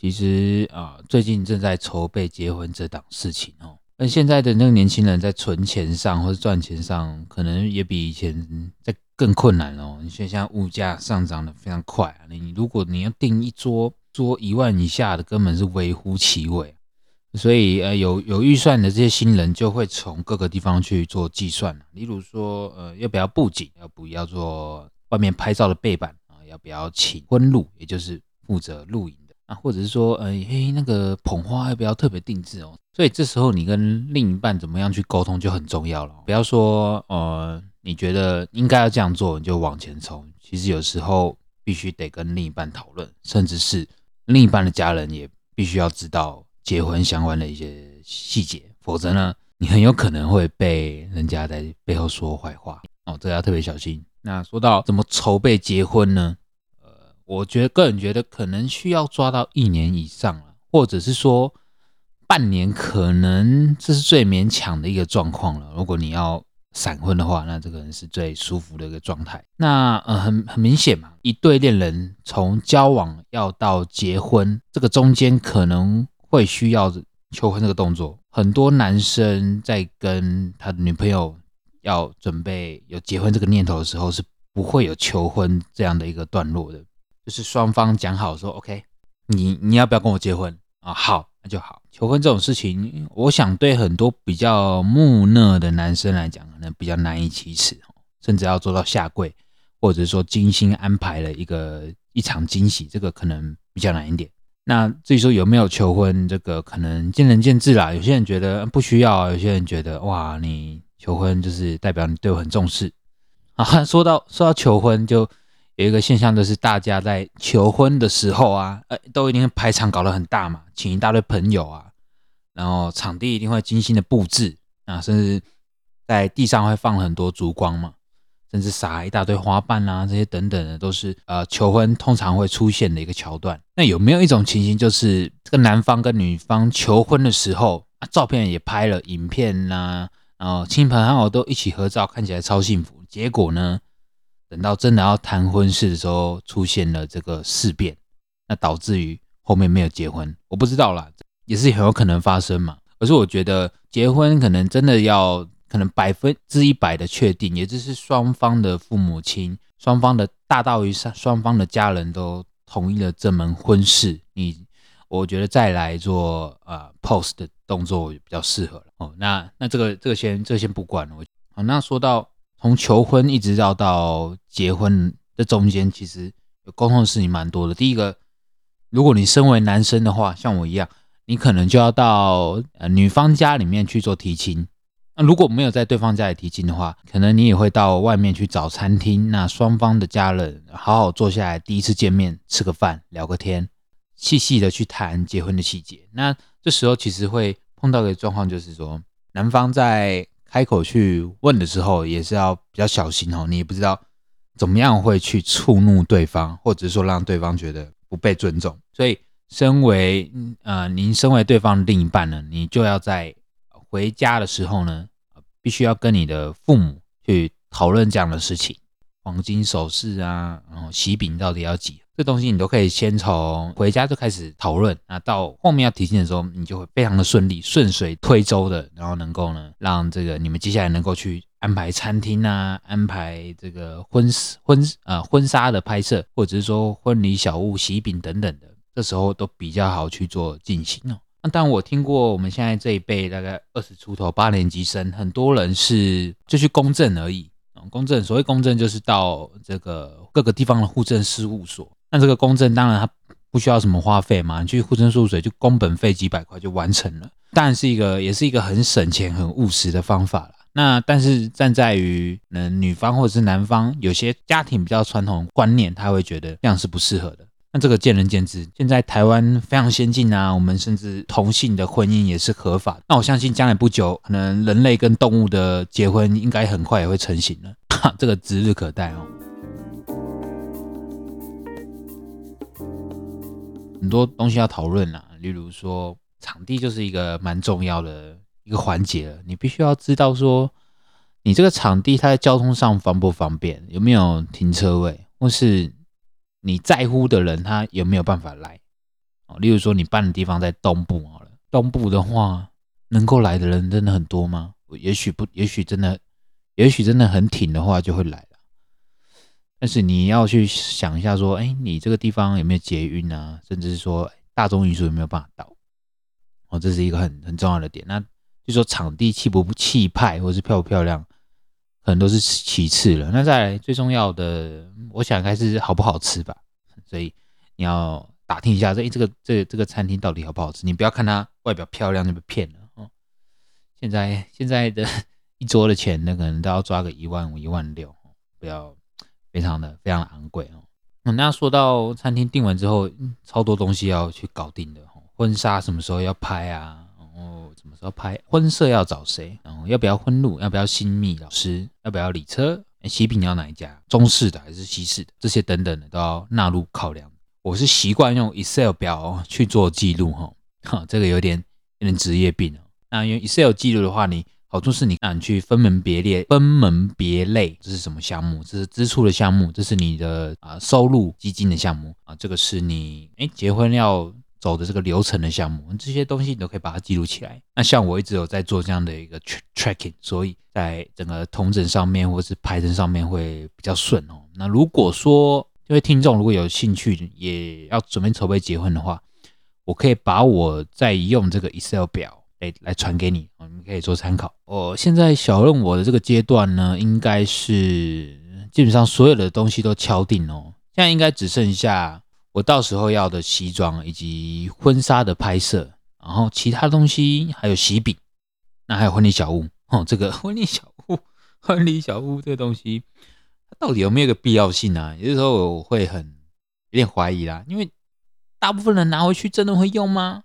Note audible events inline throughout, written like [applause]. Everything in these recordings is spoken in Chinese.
其实啊，最近正在筹备结婚这档事情哦。那现在的那个年轻人在存钱上或者赚钱上，可能也比以前在更困难哦。你现在物价上涨的非常快啊，你如果你要订一桌桌一万以下的，根本是微乎其微。所以呃，有有预算的这些新人就会从各个地方去做计算例如说呃，要不要布景，要不要做外面拍照的背板啊，要不要请婚录，也就是负责录影。啊，或者是说，呃，嘿，那个捧花要不要特别定制哦？所以这时候你跟另一半怎么样去沟通就很重要了。不要说，呃，你觉得应该要这样做，你就往前冲。其实有时候必须得跟另一半讨论，甚至是另一半的家人也必须要知道结婚相关的一些细节，否则呢，你很有可能会被人家在背后说坏话哦，这要特别小心。那说到怎么筹备结婚呢？我觉得个人觉得可能需要抓到一年以上了，或者是说半年，可能这是最勉强的一个状况了。如果你要闪婚的话，那这个人是最舒服的一个状态。那呃，很很明显嘛，一对恋人从交往要到结婚，这个中间可能会需要求婚这个动作。很多男生在跟他的女朋友要准备有结婚这个念头的时候，是不会有求婚这样的一个段落的。就是双方讲好说，OK，你你要不要跟我结婚啊？好，那就好。求婚这种事情，我想对很多比较木讷的男生来讲，可能比较难以启齿甚至要做到下跪，或者说精心安排了一个一场惊喜，这个可能比较难一点。那至于说有没有求婚，这个可能见仁见智啦。有些人觉得不需要，有些人觉得哇，你求婚就是代表你对我很重视 [laughs] 啊。说到说到求婚就。有一个现象，就是大家在求婚的时候啊，呃，都一定排场搞得很大嘛，请一大堆朋友啊，然后场地一定会精心的布置啊，甚至在地上会放很多烛光嘛，甚至撒一大堆花瓣啊，这些等等的，都是呃求婚通常会出现的一个桥段。那有没有一种情形，就是这个男方跟女方求婚的时候啊，照片也拍了，影片呐，然后亲朋好友都一起合照，看起来超幸福，结果呢？等到真的要谈婚事的时候，出现了这个事变，那导致于后面没有结婚，我不知道啦，也是很有可能发生嘛。可是我觉得结婚可能真的要可能百分之一百的确定，也就是双方的父母亲、双方的大到于双双方的家人都同意了这门婚事，你我觉得再来做呃 post 的动作比较适合了哦。那那这个这个先这先不管了。好，那说到。从求婚一直到到结婚的中间，其实有沟通的事情蛮多的。第一个，如果你身为男生的话，像我一样，你可能就要到呃女方家里面去做提亲。那如果没有在对方家里提亲的话，可能你也会到外面去找餐厅，那双方的家人好好坐下来，第一次见面吃个饭，聊个天，细细的去谈结婚的细节。那这时候其实会碰到的状况，就是说男方在。开口去问的时候，也是要比较小心哦。你也不知道怎么样会去触怒对方，或者说让对方觉得不被尊重。所以，身为呃，您身为对方的另一半呢，你就要在回家的时候呢，必须要跟你的父母去讨论这样的事情。黄金首饰啊，然后喜饼到底要几？这东西你都可以先从回家就开始讨论，那到后面要提亲的时候，你就会非常的顺利，顺水推舟的，然后能够呢，让这个你们接下来能够去安排餐厅啊，安排这个婚事婚呃婚纱的拍摄，或者是说婚礼小物、喜饼等等的，这时候都比较好去做进行哦。那但我听过我们现在这一辈大概二十出头八年级生，很多人是就去公证而已公证所谓公证就是到这个各个地方的户政事务所。那这个公证当然它不需要什么花费嘛，你去户政事务所就工本费几百块就完成了，当然是一个也是一个很省钱很务实的方法了。那但是站在于嗯女方或者是男方有些家庭比较传统观念，他会觉得这样是不适合的。这个见仁见智。现在台湾非常先进啊，我们甚至同性的婚姻也是合法。那我相信将来不久，可能人类跟动物的结婚应该很快也会成型了，这个指日可待哦。很多东西要讨论啊，例如说场地就是一个蛮重要的一个环节了。你必须要知道说，你这个场地它在交通上方不方便，有没有停车位，或是你在乎的人他有没有办法来哦，例如说你办的地方在东部好了，东部的话，能够来的人真的很多吗？也许不，也许真的，也许真的很挺的话就会来了。但是你要去想一下，说，哎，你这个地方有没有捷运啊？甚至是说大众运输有没有办法到？哦，这是一个很很重要的点。那就说场地气不气派，或是漂不漂亮，可能都是其次了。那再来最重要的，我想应该是好不好吃吧。所以你要。打听一下，这这个这这个餐厅到底好不好吃？你不要看它外表漂亮就被骗了哦。现在现在的一桌的钱，那可能都要抓个一万五、一万六，不要非常的非常的昂贵哦。那说到餐厅订完之后，超多东西要去搞定的哦。婚纱什么时候要拍啊？什么时候拍？婚摄要找谁？然后要不要婚路？要不要新密老师？要不要礼车？喜饼要哪一家？中式的还是西式的？这些等等的都要纳入考量。我是习惯用 Excel 表去做记录哈，哈，这个有点有点职业病哦。那用 Excel 记录的话，你好处是你让你去分门别列、分门别类，这是什么项目？这是支出的项目，这是你的啊收入基金的项目啊，这个是你哎结婚要走的这个流程的项目，这些东西你都可以把它记录起来。那像我一直有在做这样的一个 tracking，所以在整个同整上面或是排程上面会比较顺哦。那如果说因为听众如果有兴趣，也要准备筹备结婚的话，我可以把我在用这个 Excel 表来来传给你，你们可以做参考。我现在小任我的这个阶段呢，应该是基本上所有的东西都敲定哦，现在应该只剩下我到时候要的西装以及婚纱的拍摄，然后其他东西还有喜饼，那还有婚礼小物 [laughs] 哦，这个婚礼小物，婚礼小物这个东西。它到底有没有个必要性啊？有的时候我会很有点怀疑啦，因为大部分人拿回去真的会用吗？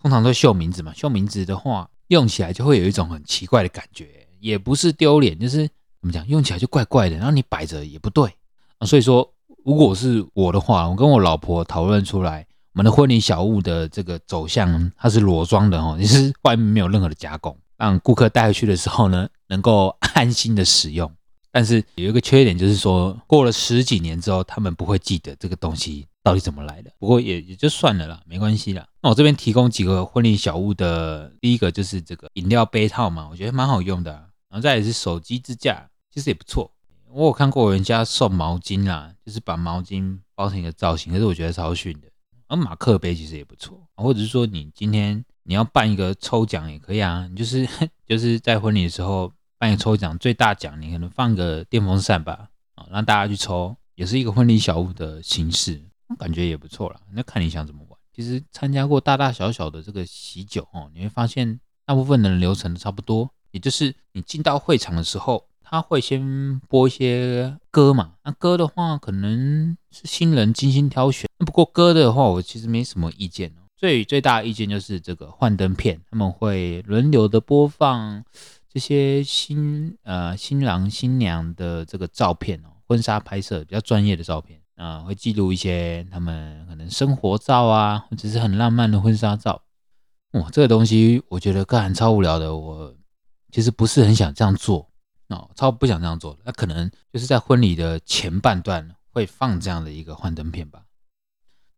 通常都绣名字嘛，绣名字的话用起来就会有一种很奇怪的感觉，也不是丢脸，就是怎么讲，用起来就怪怪的，然后你摆着也不对啊。所以说，如果是我的话，我跟我老婆讨论出来，我们的婚礼小物的这个走向，它是裸装的哦，也是外面没有任何的加工，让顾客带回去的时候呢，能够安心的使用。但是有一个缺点，就是说过了十几年之后，他们不会记得这个东西到底怎么来的。不过也也就算了啦，没关系啦。那我这边提供几个婚礼小物的，第一个就是这个饮料杯套嘛，我觉得蛮好用的。然后再也是手机支架，其实也不错。我有看过人家送毛巾啦，就是把毛巾包成一个造型，可是我觉得超逊的。而马克杯其实也不错，或者是说你今天你要办一个抽奖也可以啊，你就是 [laughs] 就是在婚礼的时候。办一个抽奖，最大奖你可能放个电风扇吧，啊，让大家去抽，也是一个婚礼小物的形式，感觉也不错啦。那看你想怎么玩。其实参加过大大小小的这个喜酒哦，你会发现大部分的流程都差不多，也就是你进到会场的时候，他会先播一些歌嘛。那歌的话，可能是新人精心挑选。不过歌的话，我其实没什么意见哦。最最大的意见就是这个幻灯片，他们会轮流的播放。这些新呃新郎新娘的这个照片哦，婚纱拍摄比较专业的照片啊，会记录一些他们可能生活照啊，或者是很浪漫的婚纱照。哇，这个东西我觉得干超无聊的，我其实不是很想这样做哦，超不想这样做。那可能就是在婚礼的前半段会放这样的一个幻灯片吧。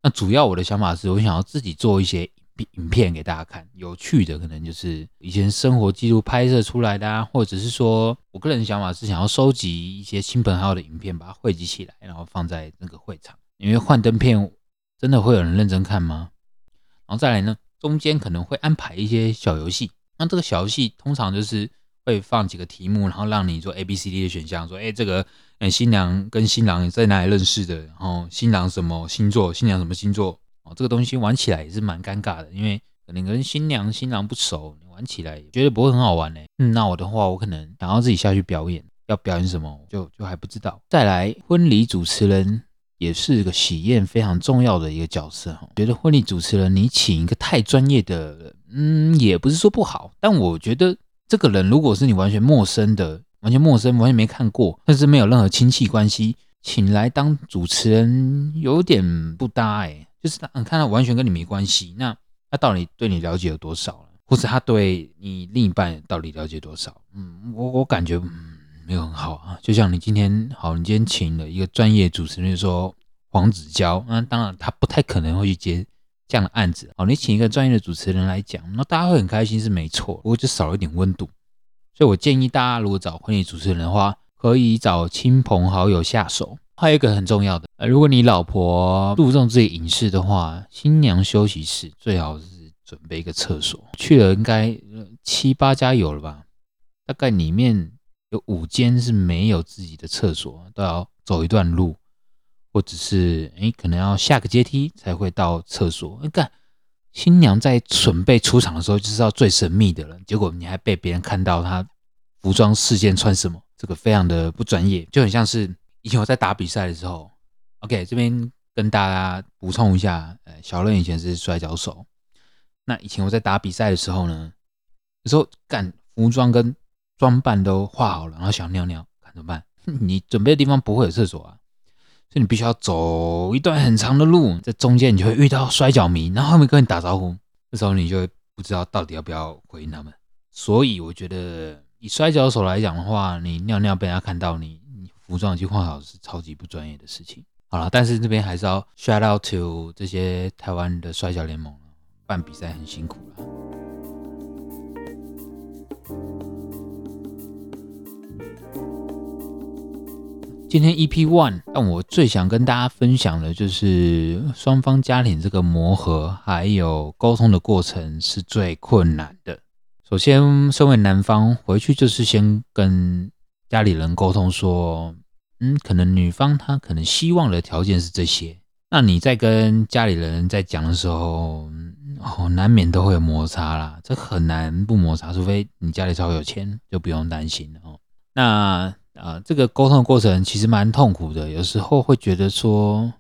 那主要我的想法是我想要自己做一些。影片给大家看，有趣的可能就是以前生活记录拍摄出来的啊，或者是说我个人的想法是想要收集一些亲朋好友的影片，把它汇集起来，然后放在那个会场。因为幻灯片真的会有人认真看吗？然后再来呢，中间可能会安排一些小游戏。那这个小游戏通常就是会放几个题目，然后让你做 A、B、C、D 的选项，说哎这个嗯新娘跟新郎在哪里认识的？然后新郎什么星座？新娘什么星座？哦，这个东西玩起来也是蛮尴尬的，因为可能跟新娘新郎不熟，你玩起来觉得不会很好玩呢。嗯，那我的话，我可能想要自己下去表演，要表演什么就就还不知道。再来，婚礼主持人也是个喜宴非常重要的一个角色哈。觉得婚礼主持人你请一个太专业的，嗯，也不是说不好，但我觉得这个人如果是你完全陌生的，完全陌生，完全没看过，甚至没有任何亲戚关系，请来当主持人有点不搭哎。就是他，看他完全跟你没关系，那他到底对你了解有多少了？或者他对你另一半到底了解多少？嗯，我我感觉嗯没有很好啊。就像你今天好，你今天请了一个专业主持人说黄子佼，那当然他不太可能会去接这样的案子，哦，你请一个专业的主持人来讲，那大家会很开心是没错，不过就少了一点温度。所以我建议大家如果找婚礼主持人的话，可以找亲朋好友下手。还有一个很重要的，呃，如果你老婆注重自己隐私的话，新娘休息室最好是准备一个厕所。去了应该七八家有了吧？大概里面有五间是没有自己的厕所，都要走一段路，或者是哎，可能要下个阶梯才会到厕所。你看，新娘在准备出场的时候，就是要最神秘的了，结果你还被别人看到她服装事件穿什么，这个非常的不专业，就很像是。以前我在打比赛的时候，OK，这边跟大家补充一下，呃，小乐以前是摔跤手。那以前我在打比赛的时候呢，有时候干服装跟装扮都画好了，然后想尿尿，看怎么办？[laughs] 你准备的地方不会有厕所啊，所以你必须要走一段很长的路，在中间你就会遇到摔跤迷，然后后面跟你打招呼，这时候你就会不知道到底要不要回应他们。所以我觉得以摔跤手来讲的话，你尿尿被人家看到你你。服装已经换好是超级不专业的事情。好了，但是这边还是要 shout out to 这些台湾的摔跤联盟办比赛很辛苦了。今天 EP One，但我最想跟大家分享的就是双方家庭这个磨合还有沟通的过程是最困难的。首先，身为男方，回去就是先跟家里人沟通说。嗯，可能女方她可能希望的条件是这些，那你在跟家里人在讲的时候，哦，难免都会有摩擦啦，这很难不摩擦，除非你家里超有钱，就不用担心了哦。那啊，这个沟通的过程其实蛮痛苦的，有时候会觉得说，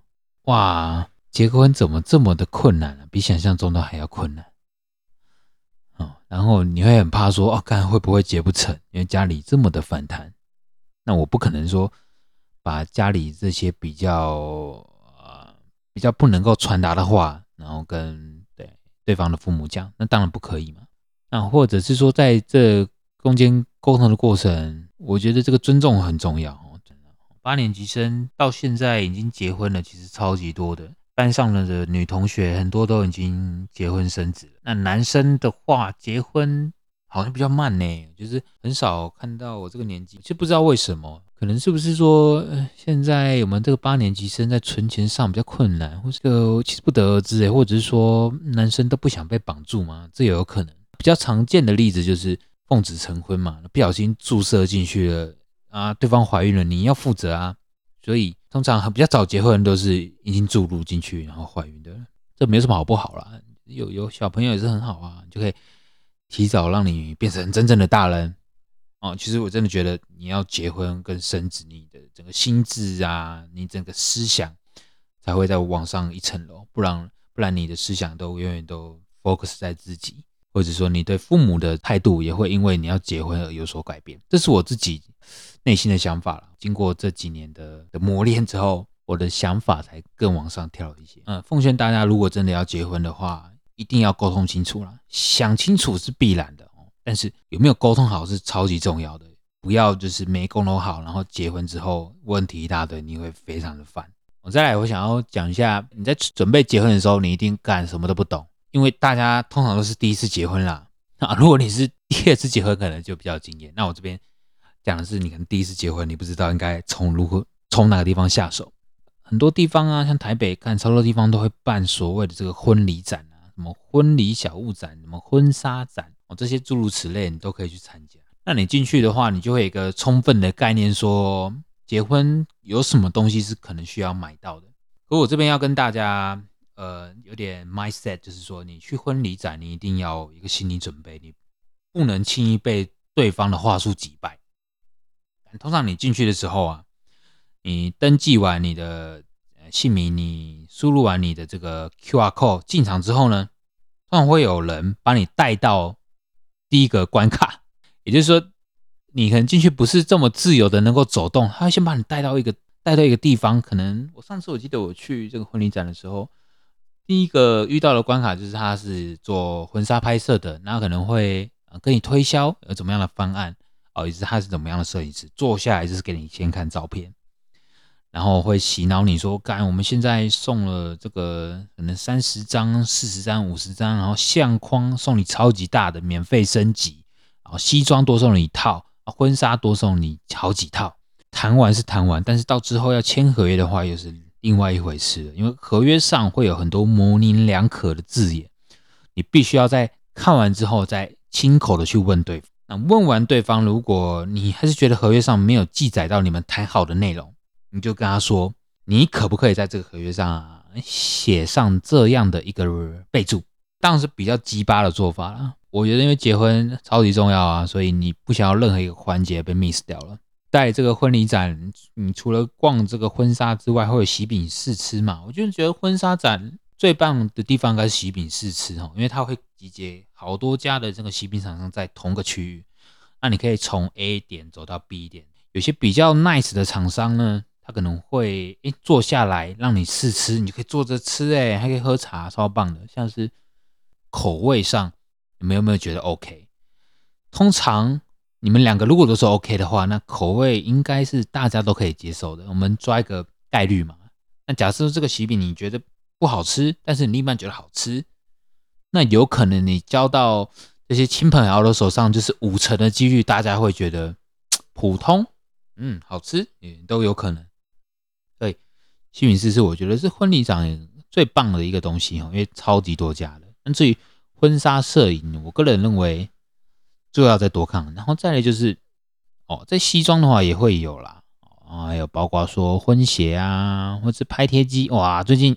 哇，结婚怎么这么的困难啊？比想象中的还要困难哦。然后你会很怕说，哦，看会不会结不成，因为家里这么的反弹，那我不可能说。把家里这些比较呃比较不能够传达的话，然后跟对对方的父母讲，那当然不可以嘛。那或者是说，在这中间沟通的过程，我觉得这个尊重很重要哦。真的，八年级生到现在已经结婚了，其实超级多的。班上的女同学很多都已经结婚生子了。那男生的话，结婚好像比较慢呢，就是很少看到我这个年纪，就不知道为什么。可能是不是说，现在我们这个八年级生在存钱上比较困难，或者其实不得而知诶，或者是说男生都不想被绑住吗？这也有可能。比较常见的例子就是奉子成婚嘛，不小心注射进去了啊，对方怀孕了，你要负责啊。所以通常比较早结婚都是已经注入进去然后怀孕的，这没什么好不好啦。有有小朋友也是很好啊，就可以提早让你变成真正的大人。哦，其实我真的觉得你要结婚跟生子，你的整个心智啊，你整个思想才会再往上一层楼，不然不然你的思想都永远都 focus 在自己，或者说你对父母的态度也会因为你要结婚而有所改变。这是我自己内心的想法了。经过这几年的的磨练之后，我的想法才更往上跳一些。嗯，奉劝大家，如果真的要结婚的话，一定要沟通清楚了，想清楚是必然的哦。但是有没有沟通好是超级重要的，不要就是没沟通好，然后结婚之后问题一大堆，你会非常的烦。我再来，我想要讲一下，你在准备结婚的时候，你一定干什么都不懂，因为大家通常都是第一次结婚啦。啊，如果你是第二次结婚，可能就比较经验。那我这边讲的是，你可能第一次结婚，你不知道应该从如何从哪个地方下手。很多地方啊，像台北，看超多地方都会办所谓的这个婚礼展啊，什么婚礼小物展，什么婚纱展。哦这些诸如此类，你都可以去参加。那你进去的话，你就会有一个充分的概念，说结婚有什么东西是可能需要买到的。可我这边要跟大家，呃，有点 mindset，就是说，你去婚礼展，你一定要有一个心理准备，你不能轻易被对方的话术击败。通常你进去的时候啊，你登记完你的姓名，你输入完你的这个 QR code 进场之后呢，通常会有人把你带到。第一个关卡，也就是说，你可能进去不是这么自由的能够走动，他会先把你带到一个带到一个地方。可能我上次我记得我去这个婚礼展的时候，第一个遇到的关卡就是他是做婚纱拍摄的，然后可能会跟你推销有怎么样的方案哦，也是他是怎么样的摄影师，坐下来就是给你先看照片，然后会洗脑你说，干，我们现在送了这个可能三十张、四十张、五十张，然后相框送你超级大的免费升级，然后西装多送你一套，婚纱多送你好几套。谈完是谈完，但是到之后要签合约的话，又是另外一回事。因为合约上会有很多模棱两可的字眼，你必须要在看完之后再亲口的去问对方。那问完对方，如果你还是觉得合约上没有记载到你们谈好的内容，你就跟他说，你可不可以在这个合约上写上这样的一个备注？当然是比较鸡巴的做法了。我觉得因为结婚超级重要啊，所以你不想要任何一个环节被 miss 掉了。在这个婚礼展，你除了逛这个婚纱之外，会有喜饼试吃嘛？我就觉得婚纱展最棒的地方应该是喜饼试吃哦，因为它会集结好多家的这个喜饼厂商在同个区域，那你可以从 A 点走到 B 点。有些比较 nice 的厂商呢。他可能会诶坐下来让你试吃，你可以坐着吃诶，还可以喝茶，超棒的。像是口味上，你们有没有觉得 OK？通常你们两个如果都是 OK 的话，那口味应该是大家都可以接受的。我们抓一个概率嘛。那假设这个喜饼你觉得不好吃，但是你另一半觉得好吃，那有可能你交到这些亲朋好友手上，就是五成的几率，大家会觉得普通，嗯，好吃也都有可能。幸运师是我觉得是婚礼上最棒的一个东西哦，因为超级多家的。那至于婚纱摄影，我个人认为就要再多看。然后再来就是哦，在西装的话也会有啦，啊，还有包括说婚鞋啊，或者拍贴机。哇，最近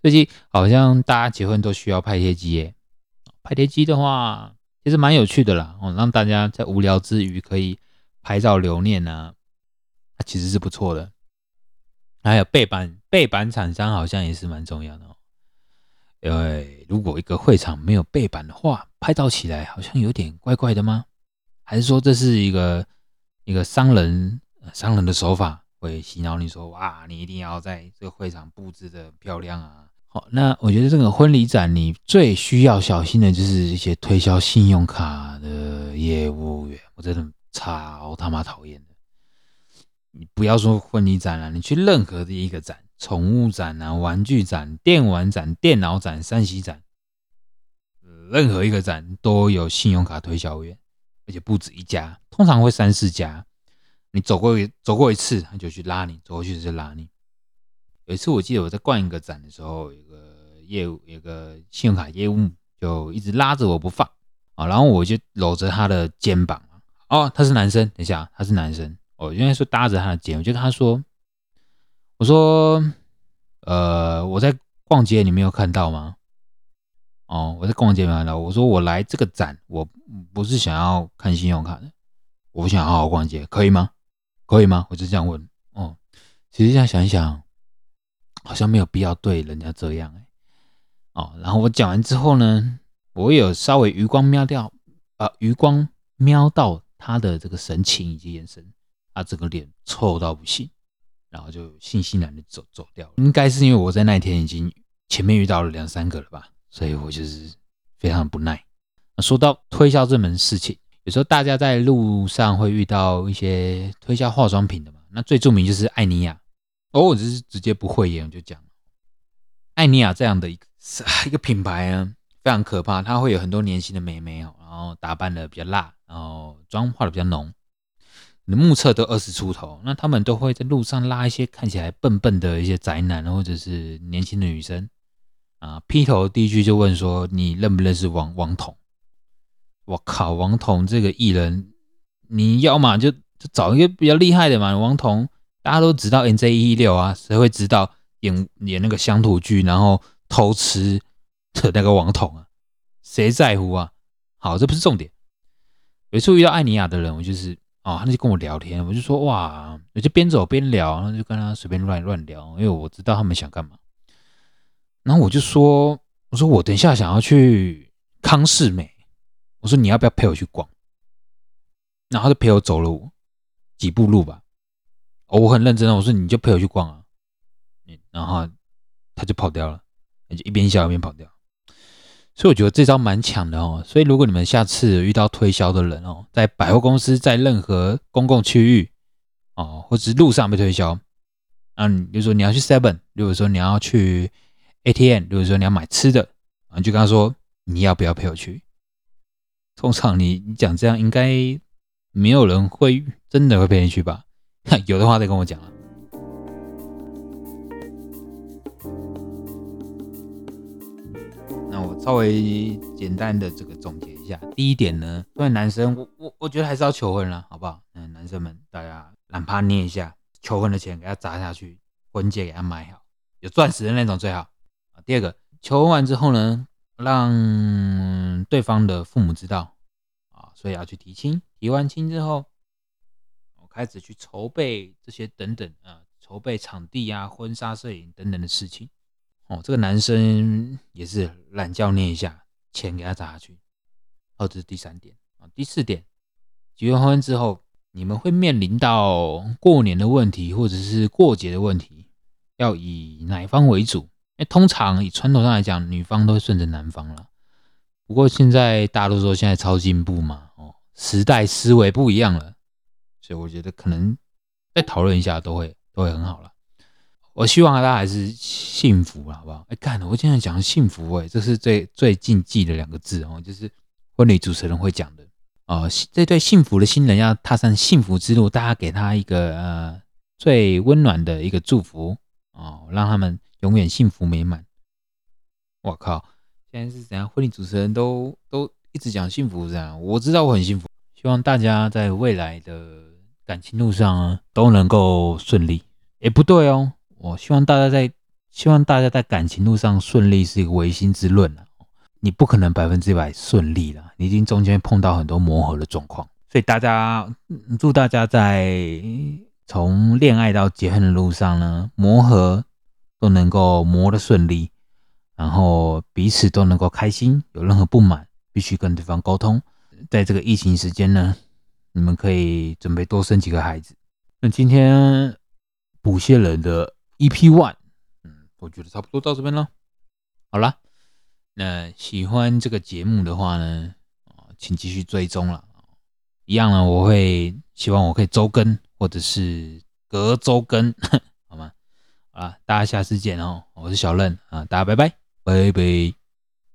最近好像大家结婚都需要拍贴机耶。拍贴机的话其实蛮有趣的啦，哦，让大家在无聊之余可以拍照留念呢，它其实是不错的。还有背板，背板厂商好像也是蛮重要的哦。因为如果一个会场没有背板的话，拍照起来好像有点怪怪的吗？还是说这是一个一个商人商人的手法，会洗脑你说哇，你一定要在这个会场布置的漂亮啊？好，那我觉得这个婚礼展你最需要小心的就是一些推销信用卡的业务员，我真的超他妈讨厌的。你不要说婚礼展了，你去任何的一个展，宠物展啊、玩具展、电玩展、电脑展、三 C 展，任何一个展都有信用卡推销员，而且不止一家，通常会三四家。你走过走过一次，他就去拉你；走过去就拉你。有一次我记得我在逛一个展的时候，有个业务，有个信用卡业务就一直拉着我不放啊，然后我就搂着他的肩膀哦，他是男生，等一下，他是男生。我应该说搭着他的肩，我就跟他说：“我说，呃，我在逛街，你没有看到吗？哦，我在逛街没看到。我说我来这个展，我不是想要看信用卡的，我想好好逛街，可以吗？可以吗？我就这样问。哦，其实这样想一想，好像没有必要对人家这样哎。哦，然后我讲完之后呢，我有稍微余光瞄掉，啊，余光瞄到他的这个神情以及眼神。”他整个脸臭到不行，然后就悻悻然的走走掉。应该是因为我在那天已经前面遇到了两三个了吧，所以我就是非常不耐。说到推销这门事情，有时候大家在路上会遇到一些推销化妆品的嘛。那最著名就是艾尼亚，哦，我就是直接不会言就讲，艾尼亚这样的一个 [laughs] 一个品牌啊，非常可怕。它会有很多年轻的美眉哦，然后打扮的比较辣，然后妆化的比较浓。你目测都二十出头，那他们都会在路上拉一些看起来笨笨的一些宅男，或者是年轻的女生啊。劈头第一句就问说：“你认不认识王王彤？”我靠，王彤这个艺人，你要嘛就就找一个比较厉害的嘛。王彤大家都知道 N J 一六啊，谁会知道演演那个乡土剧然后偷吃的那个王彤啊？谁在乎啊？好，这不是重点。有一次遇到艾尼亚的人，我就是。哦，他就跟我聊天，我就说哇，我就边走边聊，然后就跟他随便乱乱聊，因为我知道他们想干嘛。然后我就说，我说我等一下想要去康世美，我说你要不要陪我去逛？然后他就陪我走了几步路吧。我很认真的，我说你就陪我去逛啊。然后他就跑掉了，就一边笑一边跑掉。所以我觉得这招蛮强的哦。所以如果你们下次遇到推销的人哦，在百货公司，在任何公共区域哦，或者是路上被推销，嗯，比如说你要去 Seven，如果说你要去 ATM，如果说你要买吃的，啊，就跟他说你要不要陪我去？通常你你讲这样，应该没有人会真的会陪你去吧？[laughs] 有的话再跟我讲啊。稍微简单的这个总结一下，第一点呢，作为男生，我我我觉得还是要求婚了，好不好？嗯，男生们大家哪怕捏一下。求婚的钱给他砸下去，婚戒给他买好，有钻石的那种最好啊。第二个，求婚完之后呢，让对方的父母知道啊，所以要去提亲。提完亲之后，我开始去筹备这些等等啊，筹备场地啊、婚纱摄影等等的事情。哦，这个男生也是懒觉捏一下，钱给他砸下去。哦，这是第三点啊。第四点，结完婚之后。你们会面临到过年的问题，或者是过节的问题，要以哪方为主？哎，通常以传统上来讲，女方都会顺着男方了。不过现在大家都说现在超进步嘛，哦，时代思维不一样了，所以我觉得可能再讨论一下都会都会很好了。我希望大家还是幸福，好不好？哎，干了，我今天讲幸福，哎，这是最最禁忌的两个字哦，就是婚礼主持人会讲的。哦，这对幸福的新人要踏上幸福之路，大家给他一个呃最温暖的一个祝福哦，让他们永远幸福美满。我靠，现在是怎样？婚礼主持人都都一直讲幸福这样，我知道我很幸福，希望大家在未来的感情路上啊都能够顺利。哎，不对哦，我希望大家在希望大家在感情路上顺利是一个唯心之论啊。你不可能百分之百顺利了，你已经中间碰到很多磨合的状况，所以大家祝大家在从恋爱到结婚的路上呢，磨合都能够磨得顺利，然后彼此都能够开心。有任何不满，必须跟对方沟通。在这个疫情时间呢，你们可以准备多生几个孩子。那今天补些人的 EP One，嗯，我觉得差不多到这边了。好了。那喜欢这个节目的话呢，啊，请继续追踪了。一样呢，我会希望我可以周更，或者是隔周更，[laughs] 好吗？啊，大家下次见哦，我是小任啊，大家拜拜，拜拜。